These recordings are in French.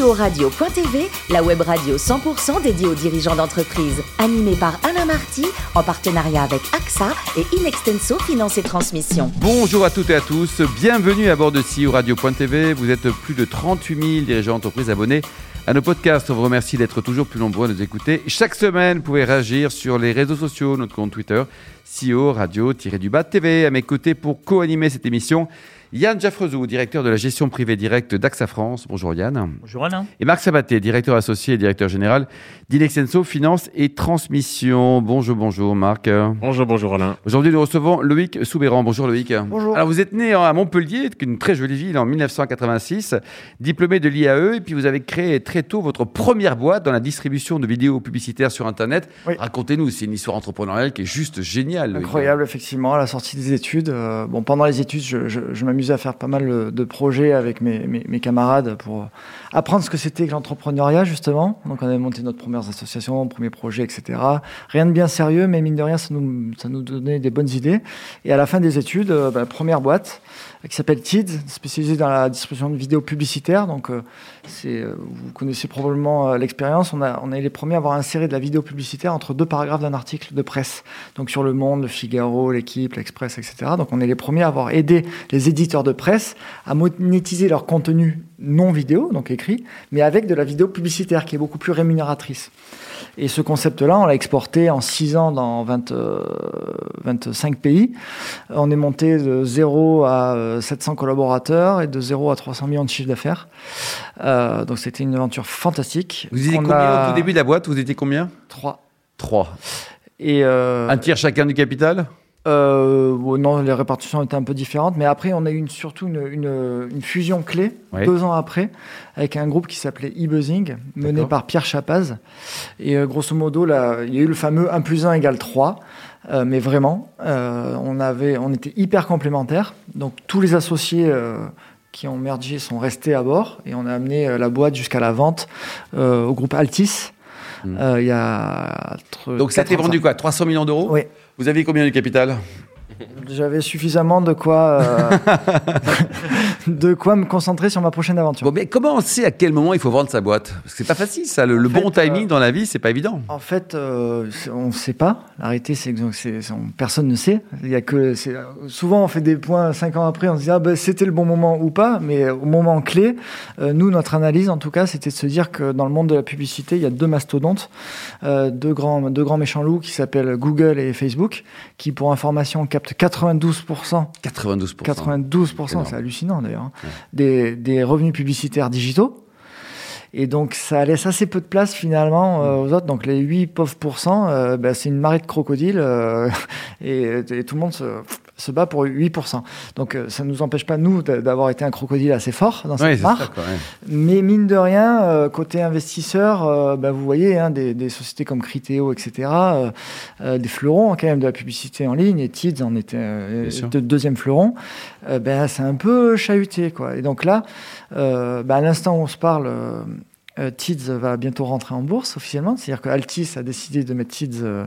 CEO Radio.tv, la web radio 100% dédiée aux dirigeants d'entreprise. Animée par Alain Marty, en partenariat avec AXA et Inextenso Finance et Transmission. Bonjour à toutes et à tous, bienvenue à bord de CEO Radio.tv. Vous êtes plus de 38 000 dirigeants d'entreprise abonnés à nos podcasts. On vous remercie d'être toujours plus nombreux à nous écouter. Chaque semaine, vous pouvez réagir sur les réseaux sociaux, notre compte Twitter, CEO Radio-du-Bas TV. À mes côtés pour co-animer cette émission, Yann Jaffrezou, directeur de la gestion privée directe d'AXA France. Bonjour Yann. Bonjour Alain. Et Marc Sabaté, directeur associé et directeur général d'Inexenso Finance et Transmission. Bonjour, bonjour Marc. Bonjour, bonjour Alain. Aujourd'hui, nous recevons Loïc Soubéran. Bonjour Loïc. Bonjour. Alors vous êtes né à Montpellier, une très jolie ville, en 1986, diplômé de l'IAE, et puis vous avez créé très tôt votre première boîte dans la distribution de vidéos publicitaires sur Internet. Oui. Racontez-nous, c'est une histoire entrepreneuriale qui est juste géniale. Loïc. Incroyable, effectivement, à la sortie des études. euh, bon, pendant les études, je, je- je m'amusais à faire pas mal euh, de projets avec mes camarades pour apprendre ce que c'était que l'entrepreneuriat, justement. Donc, on avait monté notre première association, premier projet, etc. Rien de bien sérieux, mais mine de rien, ça nous, ça nous donnait des bonnes idées. Et à la fin des études, euh, bah, première boîte euh, qui s'appelle TID, spécialisée dans la distribution de vidéos publicitaires. Donc, euh, c'est, euh, vous connaissez probablement l'expérience. On, a, les premiers à avoir inséré de la vidéo publicitaire entre deux paragraphes d'un article de presse. Donc, sur Le Monde, Le Figaro, L'Équipe, L'Express, etc. Donc, on est les premiers à avoir aidé les éditeurs de presse à monétiser leur contenu non vidéo, donc mais avec de la vidéo publicitaire qui est beaucoup plus rémunératrice. Et ce concept-là, on l'a exporté en 6 ans dans 20, euh, 25 pays. On est monté de 0 à euh, 700 collaborateurs et de 0 à 300 millions de chiffre d'affaires. Euh, donc c'était une aventure fantastique. Vous étiez On combien a au tout début de la boîte? Vous étiez combien? Trois. Trois. Et euh, Un tiers chacun du capital? Euh, bon, non, les répartitions étaient un peu différentes, mais après, on a eu une- surtout une, une- une fusion clé, Ouais. deux ans après, avec un groupe qui s'appelait eBuzzing, mené par Pierre Chapaz. Et euh, grosso modo, là, il y a eu le fameux 1 plus 1 égale 3. euh, mais vraiment, euh, on, avait, on était hyper complémentaires. Donc, tous les associés euh, qui ont mergé sont restés à bord et on a amené euh, la boîte jusqu'à la vente euh, au groupe Altis. Hmm. Euh, il y a. entre Donc ça de vendu quoi 300 millions d'euros? Oui. Vous aviez combien du capital? J'avais suffisamment de quoi, euh, de quoi me concentrer sur ma prochaine aventure. Bon, mais comment on sait à quel moment il faut vendre sa boîte? Parce que c'est pas facile, ça. Le, le En fait, bon timing euh, dans la vie, c'est pas évident. En fait, euh, on ne sait pas. La réalité, c'est que personne ne sait. Il y a que c'est- souvent on fait des points cinq ans après, on se dit ah ben c'était le bon moment ou pas. Mais au moment clé, euh, nous notre analyse en tout cas, c'était de se dire que dans le monde de la publicité, il y a deux mastodontes, euh, deux grands deux grands méchants loups qui s'appellent Google et Facebook, qui pour information captent 92% 92%. 92%, Énorme. c'est hallucinant d'ailleurs, hein, des, des revenus publicitaires digitaux. Et donc ça laisse assez peu de place finalement euh, aux autres. Donc les 8 pauvres pourcents, euh, bah, c'est une marée de crocodiles euh, et, et tout le monde se, se bat pour 8%. Donc euh, ça ne nous empêche pas, nous, d'a- d'avoir été un crocodile assez fort dans cette ça, quoi, ouais. Mais mine de rien, euh, côté investisseur, euh, bah, vous voyez hein, des, des sociétés comme Criteo, etc., des fleurons quand même de la publicité en ligne, et Tids en était de deuxième fleuron, ben, c'est un peu chahuté. Quoi. Et donc là, bah, à l'instant où on se parle, Tids va bientôt rentrer en bourse officiellement, c'est-à-dire que Altis a décidé de mettre Tids euh,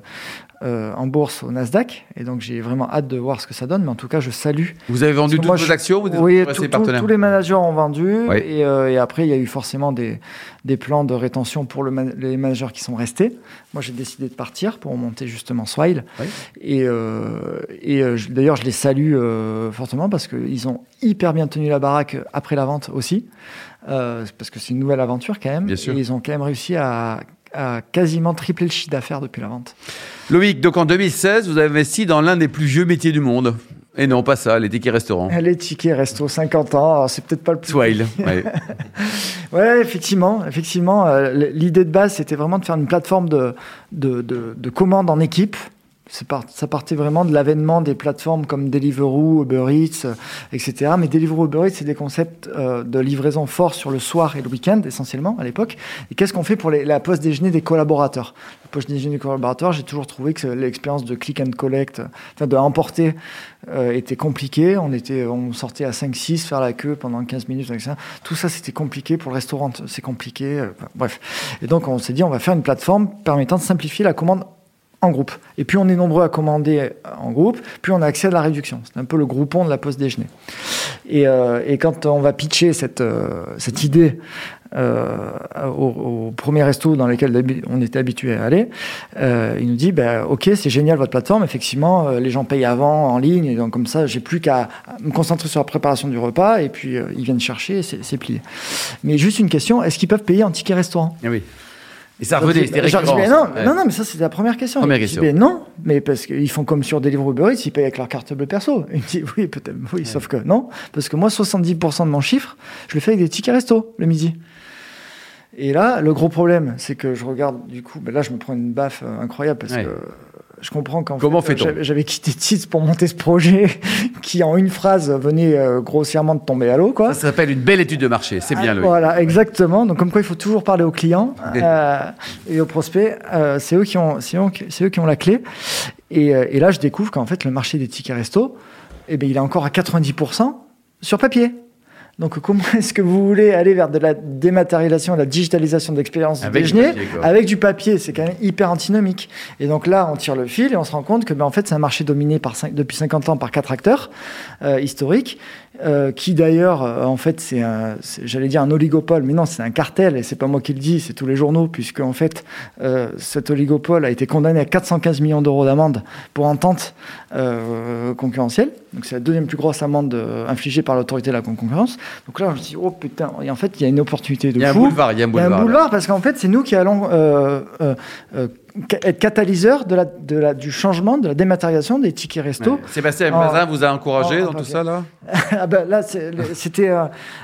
euh, en bourse au Nasdaq, et donc j'ai vraiment hâte de voir ce que ça donne, mais en tout cas je salue. Vous avez vendu toutes moi, vos actions Vous oui, tout- tout- tous les managers ont vendu. Oui. et, euh, et après il y a eu forcément des, des plans de rétention pour le man- les managers qui sont restés. Moi j'ai décidé de partir pour monter justement Swile. Oui. et, euh, euh, d'ailleurs je les salue euh, fortement parce qu'ils ont hyper bien tenu la baraque après la vente aussi euh, parce que c'est une nouvelle aventure quand même Bien sûr. et ils ont quand même réussi à, à quasiment tripler le chiffre d'affaires depuis la vente. Loïc, donc en 2016, vous avez investi dans l'un des plus vieux métiers du monde. Et non, pas ça, les tickets restaurants. Les tickets resto 50 ans, alors c'est peut-être pas le plus Swile. ouais. Ouais, effectivement, effectivement. euh, L'idée de base, c'était vraiment de faire une plateforme de, de, de, de commandes en équipe. Ça partait vraiment de l'avènement des plateformes comme Deliveroo, Uber Eats, euh, etc. Mais Deliveroo, Uber Eats, c'est des concepts euh, de livraison forts sur le soir et le week-end, essentiellement, à l'époque. Et qu'est-ce qu'on fait pour les- la pause déjeuner des collaborateurs? La pause déjeuner des collaborateurs, j'ai toujours trouvé que l'expérience de click and collect, enfin de emporter, euh, était compliquée. On, était, on sortait à 5-6, faire la queue pendant 15 minutes, ça. Tout ça, c'était compliqué. Pour le restaurant, c'est compliqué. euh, bref. Et donc, on s'est dit, on va faire une plateforme permettant de simplifier la commande en groupe. Et plus on est nombreux à commander en groupe, plus on a accès à la réduction. C'est un peu le groupon de la pause déjeuner. Et, euh, quand on va pitcher cette, euh, cette idée euh, au, au, premier resto dans lequel on était habitué à aller, euh, il nous dit bah, Ok, c'est génial votre plateforme, effectivement, euh, les gens payent avant en ligne, et donc comme ça, j'ai plus qu'à me concentrer sur la préparation du repas, et puis euh, ils viennent chercher, c'est plié. Mais juste une question est-ce qu'ils peuvent payer en ticket restaurant? Eh oui. Et ça revenait, c'était récurrent. non, ouais. non, non, mais ça, c'était la première question. Première question. Dis, non, mais parce qu'ils font comme sur Deliveroo Uber Eats, ils payent avec leur carte bleue perso. Il me dit, oui, peut-être, oui, ouais. sauf que non, parce que moi, 70% de mon chiffre, je le fais avec des tickets resto le midi. Et là, le gros problème, c'est que je regarde, du coup, ben là, je me prends une baffe incroyable parce ouais. que je comprends qu'en Comment fait, fait j'avais quitté Tiz pour monter ce projet qui, en une phrase, venait euh, grossièrement de tomber à l'eau. Quoi. Ça s'appelle une belle étude de marché, c'est bien, ah, Voilà, exactement. Donc, comme quoi, il faut toujours parler aux clients euh, et aux prospects. Euh, c'est eux, qui ont, eux, eux qui ont la clé. Et, et là, je découvre qu'en fait, le marché des tickets resto, eh bien, il est encore à 90% sur papier. Donc, comment est-ce que vous voulez aller vers de la dématérialisation, de la digitalisation de l'expérience du déjeuner du papier, avec du papier? C'est quand même hyper antinomique. Et donc là, on tire le fil et on se rend compte que, ben, en fait, c'est un marché dominé par depuis 50 ans par quatre acteurs euh, historiques, euh, qui d'ailleurs, euh, en fait, c'est, j'allais dire un oligopole, mais non, c'est un cartel. Et c'est pas moi qui le dis, c'est tous les journaux, puisque en fait, cet oligopole a été condamné à 415 millions d'euros d'amende pour entente concurrentielle. Donc c'est la deuxième plus grosse amende infligée par l'autorité de la concurrence. Donc là, je me dis, oh putain, et en fait, il y a une opportunité de Il y a un fou. boulevard, il y a un boulevard. Il y a un boulevard parce qu'en fait, c'est nous qui allons euh, euh, euh, être catalyseur de la, de la, du changement, de la dématérialisation des tickets resto. Ouais. Sébastien Mazin vous a encouragé en, dans en tout ça, là? Ah ben, Là, c'était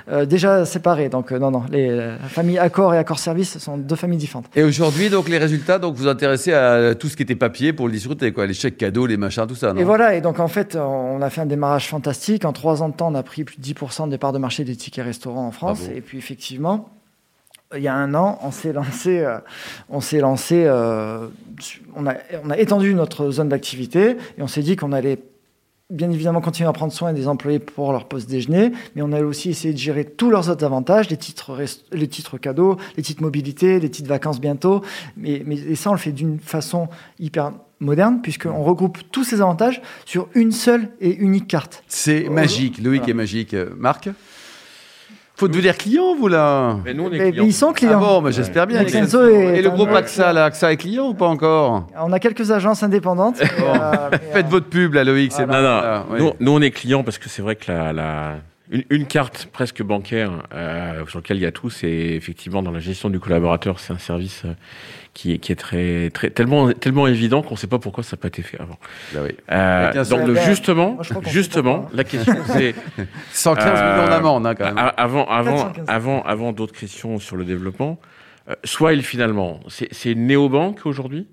euh, déjà séparé. Donc, non, non, les la famille Accor et Accor Service sont deux familles différentes. Et aujourd'hui, donc, les résultats, donc, vous intéressez à tout ce qui était papier pour le disfruter, quoi, les chèques cadeaux, les machins, tout ça. Non? Et voilà, et donc, en fait, on a fait un démarrage fantastique. En trois ans de temps, on a pris plus de 10% des parts de marché des tickets restaurants en France. Bravo. Et puis, effectivement, il y a un an, on s'est lancé, euh, on s'est lancé, euh, on, a, on a étendu notre zone d'activité et on s'est dit qu'on allait bien évidemment continuer à prendre soin des employés pour leur poste déjeuner, mais on allait aussi essayer de gérer tous leurs autres avantages, les titres, les titres cadeaux, les titres mobilité, les titres vacances bientôt. Mais, mais et ça, on le fait d'une façon hyper moderne, puisqu'on regroupe tous ces avantages sur une seule et unique carte. C'est euh, magique. Loïc voilà. est magique. Marc? Faut devenir client, vous là Mais nous, on est mais, clients. mais ils sont clients. Ah bon, mais j'espère bien. Et, et le groupe AXA, là, AXA est client ou pas encore On a quelques agences indépendantes. mais, euh, mais, euh, Faites votre pub, là, Loïc. Voilà. Non, non. Là, oui. nous, nous, on est clients parce que c'est vrai que la, la... Une, une, carte presque bancaire euh, sur laquelle il y a tout, c'est effectivement dans la gestion du collaborateur, c'est un service euh, qui est, qui est très, très tellement, tellement évident qu'on ne sait pas pourquoi ça n'a pas été fait avant. Bah oui. euh, donc le, justement, Moi, justement, la question c'est 115 millions d'amendes hein, quand même. Avant, avant, avant, avant d'autres questions sur le développement, euh, Swile finalement, c'est une néobanque aujourd'hui?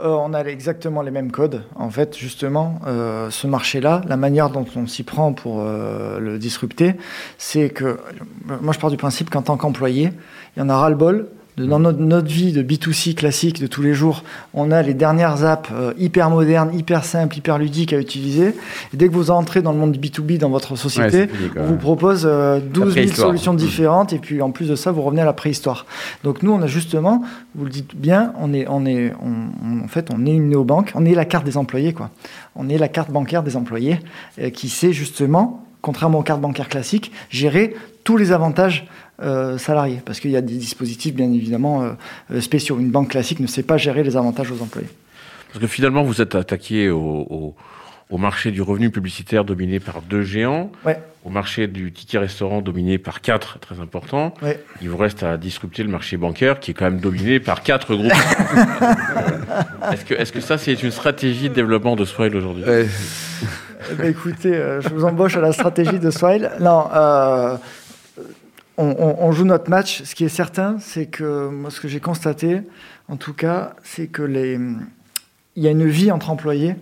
Euh, on a exactement les mêmes codes. En fait, justement, euh, ce marché-là, la manière dont on s'y prend pour euh, le disrupter, c'est que, moi je pars du principe qu'en tant qu'employé, il y en a ras-le-bol dans notre, notre, vie de B2C classique de tous les jours, on a les dernières apps euh, hyper modernes, hyper simples, hyper ludiques à utiliser. Et dès que vous entrez dans le monde B2B dans votre société, ouais, on vous propose euh, 12 000 solutions différentes. Et puis en plus de ça, vous revenez à la préhistoire. Donc nous, on a justement, vous le dites bien, on est, on est, on, on, en fait, on est une néobanque. On est la carte des employés, quoi. On est la carte bancaire des employés euh, qui sait justement contrairement aux cartes bancaires classiques, gérer tous les avantages euh, salariés. Parce qu'il y a des dispositifs, bien évidemment, euh, spéciaux. Une banque classique ne sait pas gérer les avantages aux employés. Parce que finalement, vous êtes attaqué au, au, au marché du revenu publicitaire dominé par deux géants, ouais. au marché du ticket restaurant dominé par quatre, très importants. Ouais. Il vous reste à disrupter le marché bancaire qui est quand même dominé par quatre groupes. est-ce que, est-ce que ça, c'est une stratégie de développement de Swile aujourd'hui? Ouais. Bah, Écoutez, euh, je vous embauche à la stratégie de Swile. Non, euh, on, on, on, joue notre match. Ce qui est certain, c'est que moi, ce que j'ai constaté, en tout cas, c'est que les, il y a une vie entre employés.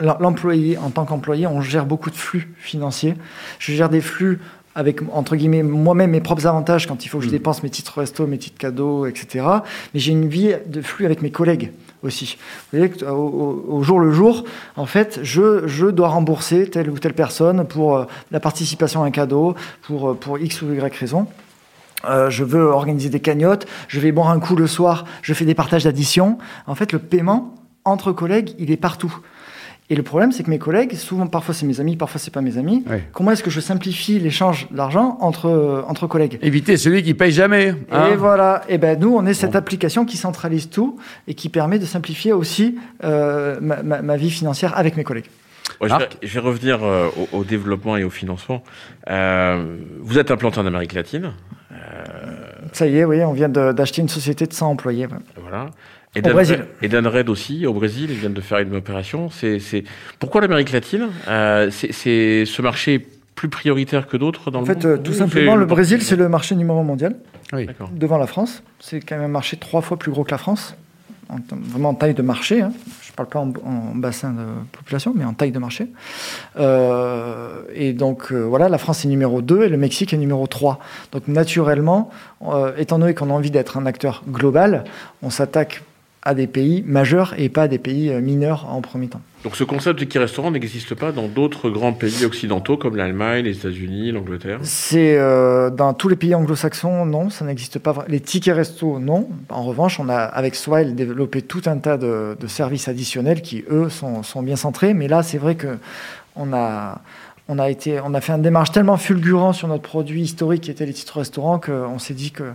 L'employé, en tant qu'employé, on gère beaucoup de flux financiers. Je gère des flux avec, entre guillemets, moi-même mes propres avantages quand il faut que je dépense mes titres resto, mes titres cadeaux, etc. Mais j'ai une vie de flux avec mes collègues aussi. Vous voyez, au, jour le jour, en fait, je, je dois rembourser telle ou telle personne pour euh, la participation à un cadeau, pour, pour X ou Y raison. Euh, je veux organiser des cagnottes, je vais boire un coup le soir, je fais des partages d'addition. En fait, le paiement, entre collègues, il est partout. Et le problème, c'est que mes collègues, souvent, parfois c'est mes amis, parfois c'est pas mes amis. Ouais. Comment est-ce que je simplifie l'échange d'argent entre, entre collègues? Éviter celui qui paye jamais. hein. et voilà. Et ben nous, on est cette application qui centralise tout et qui permet de simplifier aussi euh, ma, ma- ma vie financière avec mes collègues. Ouais, je, vais, Marc je vais revenir euh, au, au développement et au financement. Euh, vous êtes implanté en Amérique latine, Ça y est, oui, on vient d'acheter une société de 100 employés. ouais. voilà. Et Au Dan- Brésil. Et Dan Red aussi, au Brésil, ils viennent de faire une opération. C'est, c'est... Pourquoi l'Amérique latine Euh, c'est, c'est ce marché est plus prioritaire que d'autres dans En le fait, monde euh, pour tout simplement, le Brésil, c'est le marché numéro un mondial, Oui. D'accord. devant la France. C'est quand même un marché trois fois plus gros que la France, vraiment en taille de marché. hein. Je ne parle pas en, bassin de population, mais en taille de marché. Euh, et donc, euh, voilà, la France est numéro 2 et le Mexique est numéro 3. Donc, naturellement, euh, étant donné qu'on a envie d'être un acteur global, on s'attaque à des pays majeurs et pas à des pays mineurs en premier temps. Donc ce concept de ticket restaurant n'existe pas dans d'autres grands pays occidentaux comme l'Allemagne, les États-Unis, l'Angleterre. C'est euh, dans tous les pays anglo-saxons, non, ça n'existe pas. Les tickets resto, non. En revanche, on a avec Swile développé tout un tas de, services additionnels qui, eux, sont, bien centrés. Mais là, c'est vrai que on a, on a été, on a fait un démarche tellement fulgurant sur notre produit historique qui était les titres restaurants qu'on s'est dit que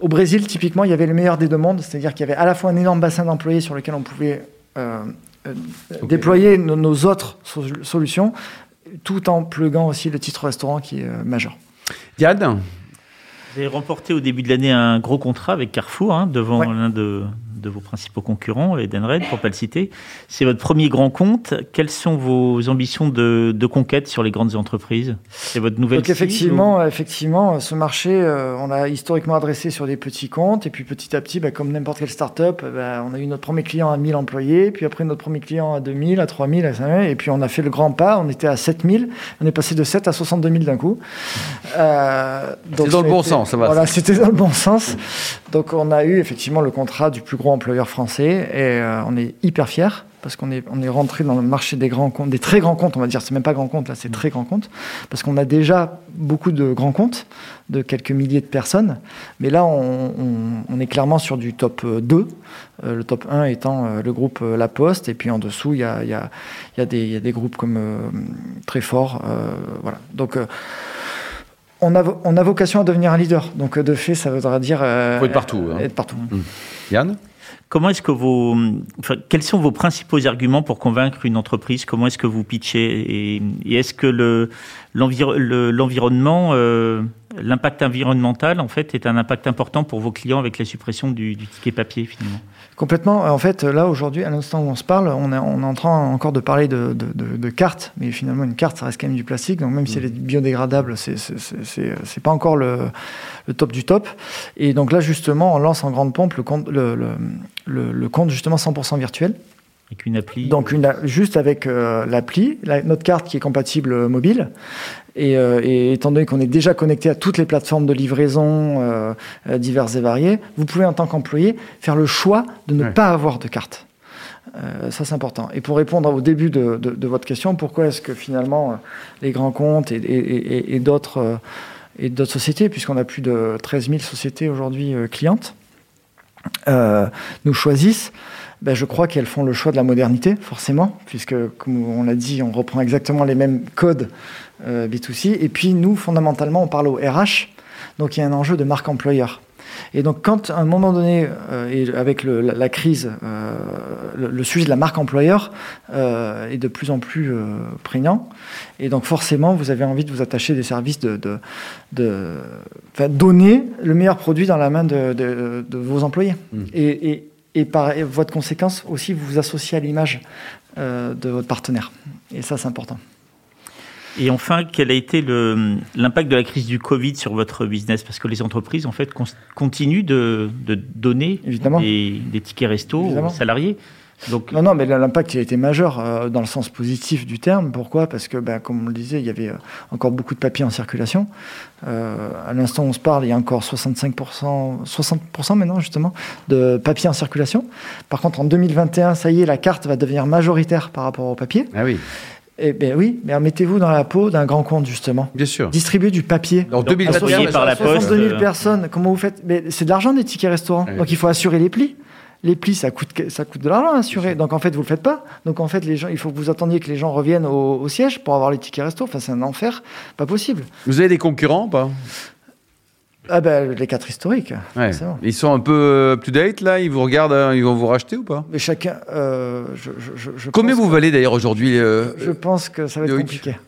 au Brésil, typiquement, il y avait le meilleur des deux mondes, c'est-à-dire qu'il y avait à la fois un énorme bassin d'employés sur lequel on pouvait euh, euh, déployer nos, nos autres so- solutions, tout en pluguant aussi le titre restaurant qui est euh, majeur. Diane? Vous avez remporté au début de l'année un gros contrat avec Carrefour, hein, devant Ouais. l'un de, de vos principaux concurrents, Edenred, pour pas le citer. C'est votre premier grand compte. Quelles sont vos ambitions de, de conquête sur les grandes entreprises? C'est votre nouvelle Donc effectivement, effectivement, ce marché, euh, on l'a historiquement adressé sur des petits comptes, et puis petit à petit, bah, comme n'importe quelle start-up, bah, on a eu notre premier client à 1000 employés, puis après notre premier client à 2000, à 3000, à 5000, et puis on a fait le grand pas, on était à 7000, on est passé de 7 à 62 000 d'un coup. Euh, donc C'est dans le bon été- sens, ça va. Voilà, c'était dans le bon sens. Donc on a eu effectivement le contrat du plus gros employeur français, et euh, on est hyper fiers. Parce qu'on est, on est rentré dans le marché des grands comptes, des très grands comptes, on va dire, c'est même pas grands comptes, là, c'est très grands comptes parce qu'on a déjà beaucoup de grands comptes, de quelques milliers de personnes, mais là, on, on- on est clairement sur du top euh, 2, euh, le top 1 étant euh, le groupe euh, La Poste, et puis en dessous, il y a, y a- y a y a des groupes comme euh, Très Fort, euh, voilà. Donc, euh, on a, on a vocation à devenir un leader, donc euh, de fait, ça voudra dire... euh, Faut être partout, hein. Être partout. Yann? Comment est-ce que vos, enfin, quels sont vos principaux arguments pour convaincre une entreprise? Comment est-ce que vous pitchez? Et, est-ce que le, l'enviro- le- l'environnement, euh, l'impact environnemental, en fait, est un impact important pour vos clients avec la suppression du, ticket papier, finalement Complètement. En fait, là, aujourd'hui, à l'instant où on se parle, on est, en train encore de parler de, cartes, mais finalement, une carte, ça reste quand même du plastique. Donc, même si elle est biodégradable, c'est pas encore le, top du top. Et donc là, justement, on lance en grande pompe le compte, le compte justement 100% virtuel. Avec une appli Donc, une, juste avec euh, l'appli, la- notre carte qui est compatible euh, mobile. Et, euh, et étant donné qu'on est déjà connecté à toutes les plateformes de livraison euh, euh, diverses et variées, vous pouvez en tant qu'employé faire le choix de ne Ouais. pas avoir de carte. Euh, ça, c'est important. Et pour répondre au début de, de- de votre question, pourquoi est-ce que finalement euh, les grands comptes et, et- et- et d'autres euh, et d'autres sociétés, puisqu'on a plus de 13 000 sociétés aujourd'hui euh, clientes, euh, nous choisissent ben, je crois qu'elles font le choix de la modernité, forcément, puisque, comme on l'a dit, on reprend exactement les mêmes codes euh, B2C. Et puis, nous, fondamentalement, on parle au RH, donc il y a un enjeu de marque employeur. Et donc, quand à un moment donné, euh, et avec le- la, la crise, euh, le, le sujet de la marque employeur euh, est de plus en plus euh, prégnant, et donc forcément, vous avez envie de vous attacher des services de, de, de donner le meilleur produit dans la main de, de- de vos employés. Mm. Et, et, et par et votre conséquence aussi, vous vous associez à l'image euh, de votre partenaire. Et ça, c'est important. Et enfin, quel a été l'impact de la crise du Covid sur votre business? Parce que les entreprises, en fait, continuent de, de donner des, des tickets resto Évidemment. aux salariés. Donc, Non, non, mais l'impact a été majeur euh, dans le sens positif du terme. Pourquoi? Parce que, ben, comme on le disait, il y avait euh, encore beaucoup de papier en circulation. Euh, à l'instant où on se parle, il y a encore 65%, 60% maintenant justement, de papier en circulation. Par contre, en 2021, ça y est, la carte va devenir majoritaire par rapport au papier. Ah oui, Eh bien oui, mais mettez-vous dans la peau d'un grand compte justement. bien sûr. Distribuer du papier. En Donc, 2021, envoyé par la poste. 62 000 euh, personnes, comment vous faites? Mais C'est de l'argent des tickets restaurants. Ouais. Donc il faut assurer les plis. Les plis, ça coûte, ça coûte de l'argent à assurer. Donc en fait, vous le faites pas. Donc en fait, les gens, il faut que vous attendiez que les gens reviennent au, au siège pour avoir les tickets resto. Enfin, c'est un enfer, pas possible. Vous avez des concurrents ou pas? Ah ben, les quatre historiques. Ouais. Ils sont un peu up to date là? Ils vous regardent, hein, ils vont vous racheter ou pas? Mais chacun, euh, je, je, je, je Combien vous valez d'ailleurs aujourd'hui euh, Je pense que ça va être compliqué.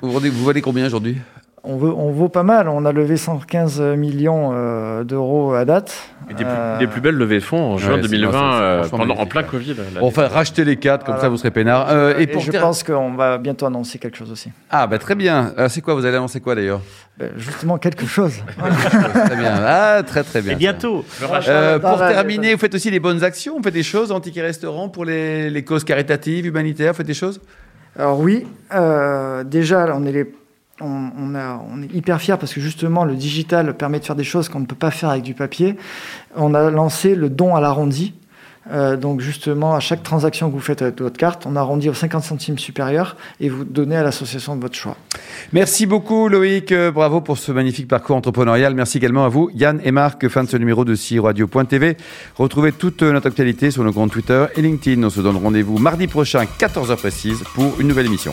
vous, vous valez combien aujourd'hui? On, veut, on vaut pas mal. On a levé 115 millions euh, d'euros à date. Et des, plus, Euh, des plus belles levées de fonds en juin Ouais, c'est- 2020, c'est- c'est euh, pendant, en plein. Covid. là. Bon, Enfin, rachetez les quatre, comme Voilà. ça vous serez peinard. Euh, et et pour je ter- pense qu'on va bientôt annoncer quelque chose aussi. Ah, bah très bien. Ah, c'est quoi Vous allez annoncer quoi d'ailleurs? Ben, justement, quelque chose. Très bien. Ah, très très bien. Et bientôt. Le. Euh, pour terminer, vous faites aussi des bonnes actions, vous faites des choses en ticket restaurant pour les, les causes caritatives, humanitaires, vous faites des choses? Alors oui, euh, déjà, on est, les, on, a, est hyper fiers parce que justement, le digital permet de faire des choses qu'on ne peut pas faire avec du papier. On a lancé le don à l'arrondi. Euh, donc justement, à chaque transaction que vous faites avec votre carte, on arrondit aux 50 centimes supérieurs et vous donnez à l'association de votre choix. Merci beaucoup Loïc, Euh, bravo pour ce magnifique parcours entrepreneurial. Merci également à vous Yann et Marc, fin de ce numéro de CIO Radio.tv. Retrouvez toute notre actualité sur nos comptes Twitter et LinkedIn. On se donne rendez-vous mardi prochain, 14h précise, pour une nouvelle émission.